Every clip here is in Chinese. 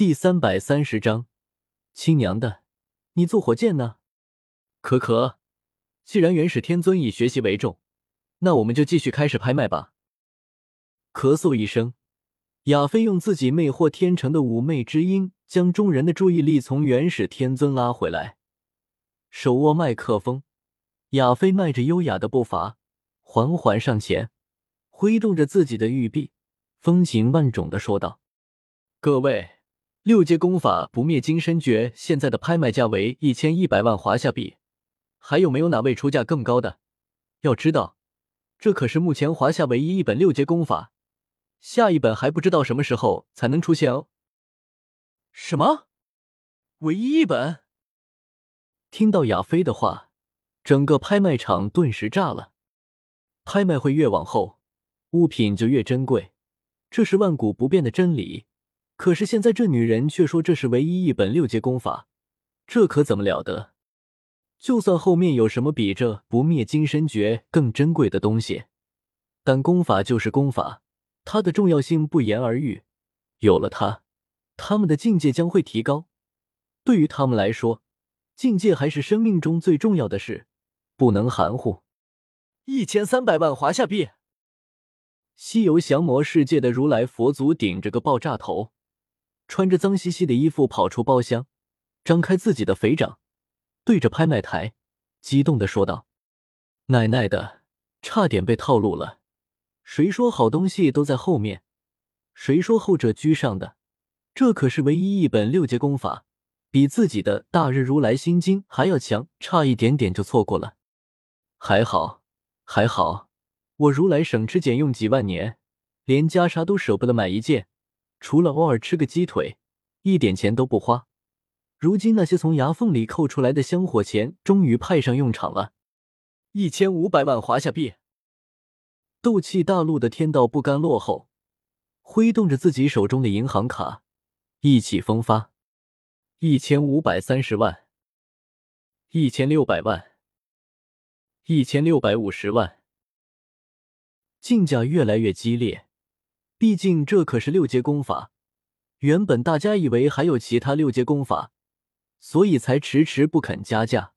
第三百三十章，亲娘的，你坐火箭呢？可可，既然元始天尊以学习为重，那我们就继续开始拍卖吧。咳嗽一声，亚飞用自己魅惑天成的妩媚之音，将众人的注意力从元始天尊拉回来。手握麦克风，亚飞迈着优雅的步伐，缓缓上前，挥动着自己的玉臂，风情万种的说道：“各位。”六阶功法不灭金身诀，现在的拍卖价为一千一百万华夏币，还有没有哪位出价更高的？要知道，这可是目前华夏唯一一本六阶功法，下一本还不知道什么时候才能出现哦。什么？唯一一本？听到亚飞的话，整个拍卖场顿时炸了。拍卖会越往后，物品就越珍贵，这是万古不变的真理。可是现在这女人却说这是唯一一本六阶功法，这可怎么了得？就算后面有什么比这不灭金身诀更珍贵的东西，但功法就是功法，它的重要性不言而喻。有了它，他们的境界将会提高。对于他们来说，境界还是生命中最重要的事，不能含糊。一千三百万华夏币，西游降魔世界的如来佛祖顶着个爆炸头。穿着脏兮兮的衣服跑出包厢，张开自己的肥掌，对着拍卖台激动的说道：“奶奶的，差点被套路了！谁说好东西都在后面？谁说后者居上的？这可是唯一一本六阶功法，比自己的大日如来心经还要强，差一点点就错过了。还好，还好，我如来省吃俭用几万年，连袈裟都舍不得买一件。”除了偶尔吃个鸡腿，一点钱都不花。如今那些从牙缝里扣出来的香火钱，终于派上用场了。一千五百万华夏币。斗气大陆的天道不甘落后，挥动着自己手中的银行卡，意气风发。一千五百三十万，一千六百万，一千六百五十万。竞价越来越激烈。毕竟这可是六阶功法，原本大家以为还有其他六阶功法，所以才迟迟不肯加价。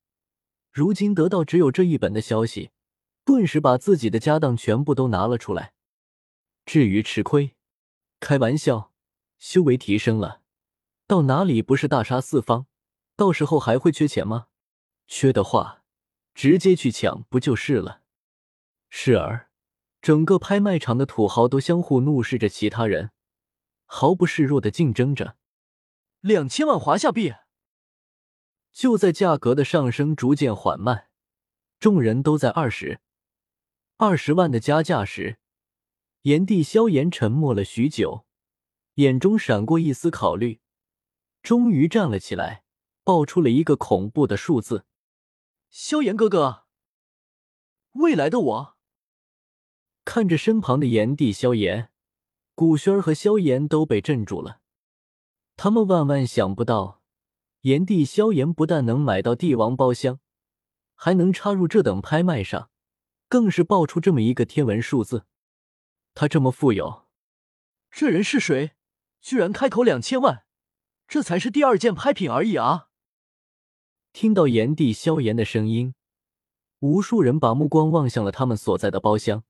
如今得到只有这一本的消息，顿时把自己的家当全部都拿了出来。至于吃亏，开玩笑，修为提升了，到哪里不是大杀四方？到时候还会缺钱吗？缺的话，直接去抢不就是了？是儿。整个拍卖场的土豪都相互怒视着其他人，毫不示弱的竞争着。两千万华夏币。就在价格的上升逐渐缓慢，众人都在二十、二十万的加价时，炎帝萧炎沉默了许久，眼中闪过一丝考虑，终于站了起来，报出了一个恐怖的数字：“萧炎哥哥，未来的我。”看着身旁的炎帝萧炎，古轩儿和萧炎都被镇住了。他们万万想不到，炎帝萧炎不但能买到帝王包厢，还能插入这等拍卖上，更是爆出这么一个天文数字。他这么富有，这人是谁？居然开口两千万，这才是第二件拍品而已啊！听到炎帝萧炎的声音，无数人把目光望向了他们所在的包厢。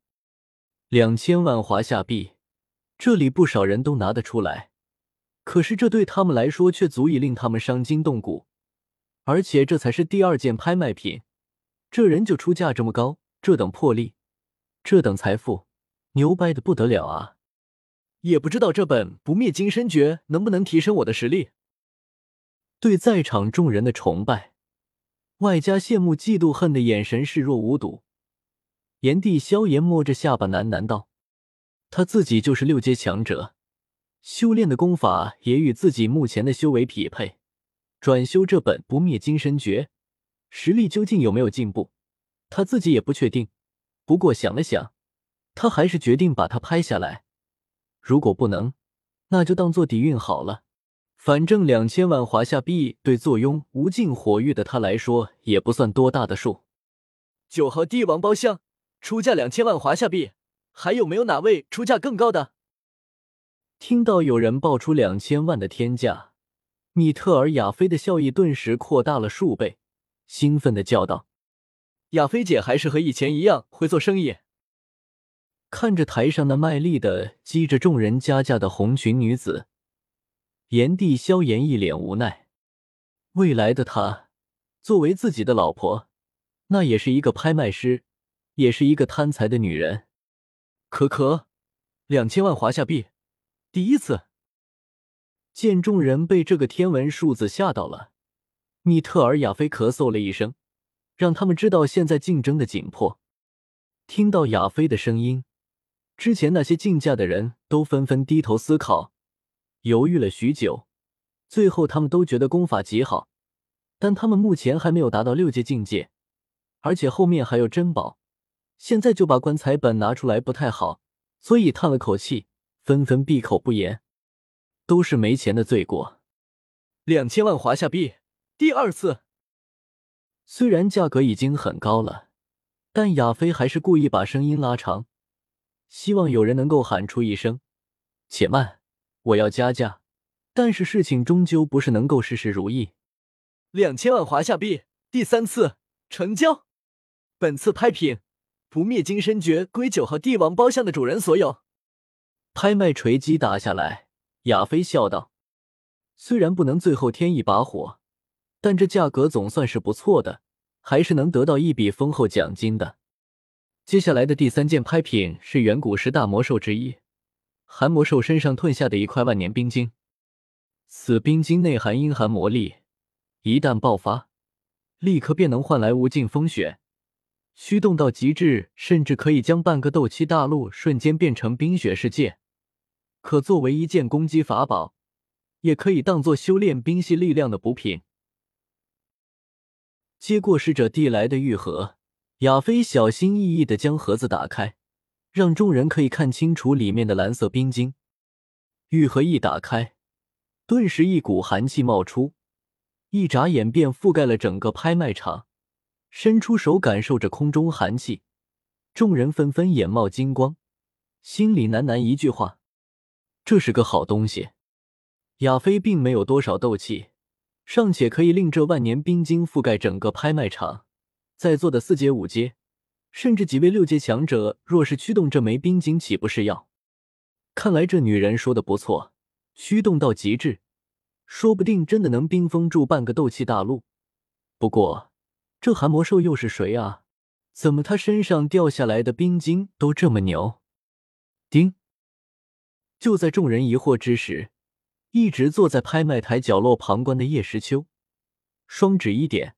两千万华夏币，这里不少人都拿得出来，可是这对他们来说却足以令他们伤筋动骨。而且这才是第二件拍卖品，这人就出价这么高，这等魄力，这等财富，牛掰的不得了啊！也不知道这本不灭金身诀能不能提升我的实力。对在场众人的崇拜，外加羡慕、嫉妒、恨的眼神视若无睹。炎帝萧炎摸着下巴喃喃道：“他自己就是六阶强者，修炼的功法也与自己目前的修为匹配。转修这本不灭金身诀，实力究竟有没有进步，他自己也不确定。不过想了想，他还是决定把它拍下来。如果不能，那就当做底蕴好了。反正两千万华夏币对坐拥无尽火域的他来说也不算多大的数。九号帝王包厢。”出价两千万华夏币，还有没有哪位出价更高的？听到有人报出两千万的天价，米特尔亚菲的笑意顿时扩大了数倍，兴奋的叫道：“亚菲姐还是和以前一样会做生意。”看着台上那卖力的激着众人加价的红裙女子，炎帝萧炎一脸无奈。未来的她，作为自己的老婆，那也是一个拍卖师，也是一个贪财的女人。可可，两千万华夏币。第一次见众人被这个天文数字吓到了，米特尔亚菲咳嗽了一声，让他们知道现在竞争的紧迫。听到亚菲的声音，之前那些竞价的人都纷纷低头思考，犹豫了许久，最后他们都觉得功法极好，但他们目前还没有达到六阶境界，而且后面还有珍宝，现在就把棺材本拿出来不太好，所以叹了口气。纷纷闭口不言，都是没钱的罪过。两千万华夏币，第二次。虽然价格已经很高了，但亚飞还是故意把声音拉长，希望有人能够喊出一声：“且慢，我要加价。”但是事情终究不是能够事事如意。两千万华夏币，第三次成交。本次拍品，不灭金身诀归九号帝王包厢的主人所有。拍卖锤击打下来，亚飞笑道：“虽然不能最后添一把火，但这价格总算是不错的，还是能得到一笔丰厚奖金的。”接下来的第三件拍品是远古十大魔兽之一寒魔兽身上吞下的一块万年冰晶，此冰晶内含阴寒魔力，一旦爆发，立刻便能换来无尽风雪，驱动到极致，甚至可以将半个斗气大陆瞬间变成冰雪世界。可作为一件攻击法宝，也可以当做修炼冰系力量的补品。接过使者递来的玉盒，亚飞小心翼翼的将盒子打开，让众人可以看清楚里面的蓝色冰晶。玉盒一打开，顿时一股寒气冒出，一眨眼便覆盖了整个拍卖场。伸出手感受着空中寒气，众人纷纷眼冒金光，心里喃喃一句话。这是个好东西，亚飞并没有多少斗气，尚且可以令这万年冰晶覆盖整个拍卖场。在座的四阶、五阶，甚至几位六阶强者，若是驱动这枚冰晶，岂不是要？看来这女人说的不错，驱动到极致，说不定真的能冰封住半个斗气大陆。不过，这寒魔兽又是谁啊？怎么他身上掉下来的冰晶都这么牛？丁。就在众人疑惑之时，一直坐在拍卖台角落旁观的叶时秋，双指一点，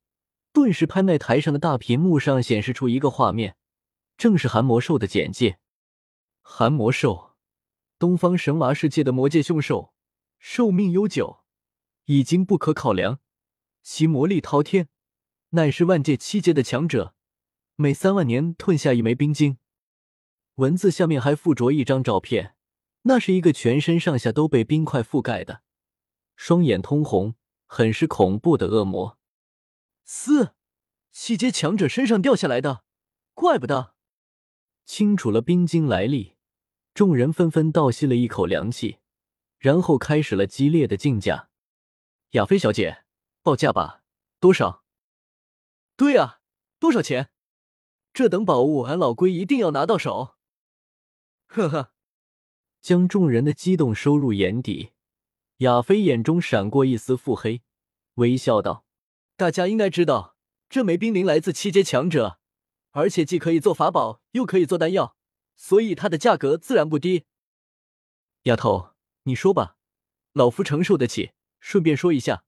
顿时拍卖台上的大屏幕上显示出一个画面，正是寒魔兽的简介。寒魔兽，东方神娃世界的魔界凶兽，寿命悠久，已经不可考量，其魔力滔天，乃是万界七阶的强者，每三万年吞下一枚冰晶。文字下面还附着一张照片。那是一个全身上下都被冰块覆盖的，双眼通红，很是恐怖的恶魔。四七阶强者身上掉下来的，怪不得。清楚了冰晶来历，众人纷纷倒吸了一口凉气，然后开始了激烈的竞价。亚菲小姐，报价吧，多少？对啊，多少钱？这等宝物，俺老龟一定要拿到手。呵呵。将众人的激动收入眼底，亚飞眼中闪过一丝腹黑，微笑道：“大家应该知道，这枚冰灵来自七阶强者，而且既可以做法宝，又可以做丹药，所以它的价格自然不低。”丫头，你说吧，老夫承受得起。顺便说一下，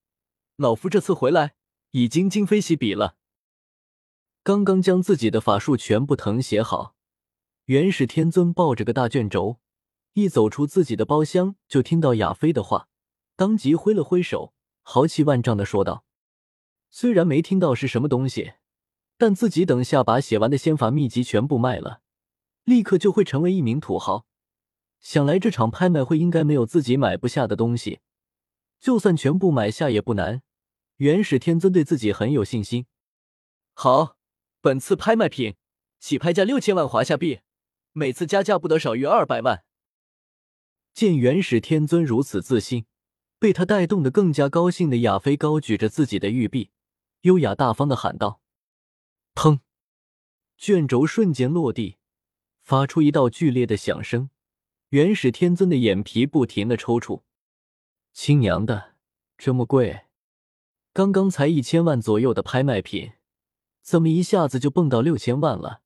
老夫这次回来已经今非昔比了。刚刚将自己的法术全部誊写好，元始天尊抱着个大卷轴。一走出自己的包厢，就听到亚飞的话，当即挥了挥手，豪气万丈的说道：“虽然没听到是什么东西，但自己等下把写完的仙法秘籍全部卖了，立刻就会成为一名土豪。想来这场拍卖会应该没有自己买不下的东西，就算全部买下也不难。元始天尊对自己很有信心。好，本次拍卖品起拍价六千万华夏币，每次加价不得少于二百万。”见元始天尊如此自信，被他带动的更加高兴的亚飞高举着自己的玉臂，优雅大方的喊道：“砰！”卷轴瞬间落地，发出一道剧烈的响声。元始天尊的眼皮不停的抽搐。亲娘的，这么贵！刚刚才一千万左右的拍卖品，怎么一下子就蹦到六千万了？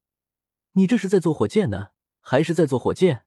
你这是在做火箭呢，还是在做火箭？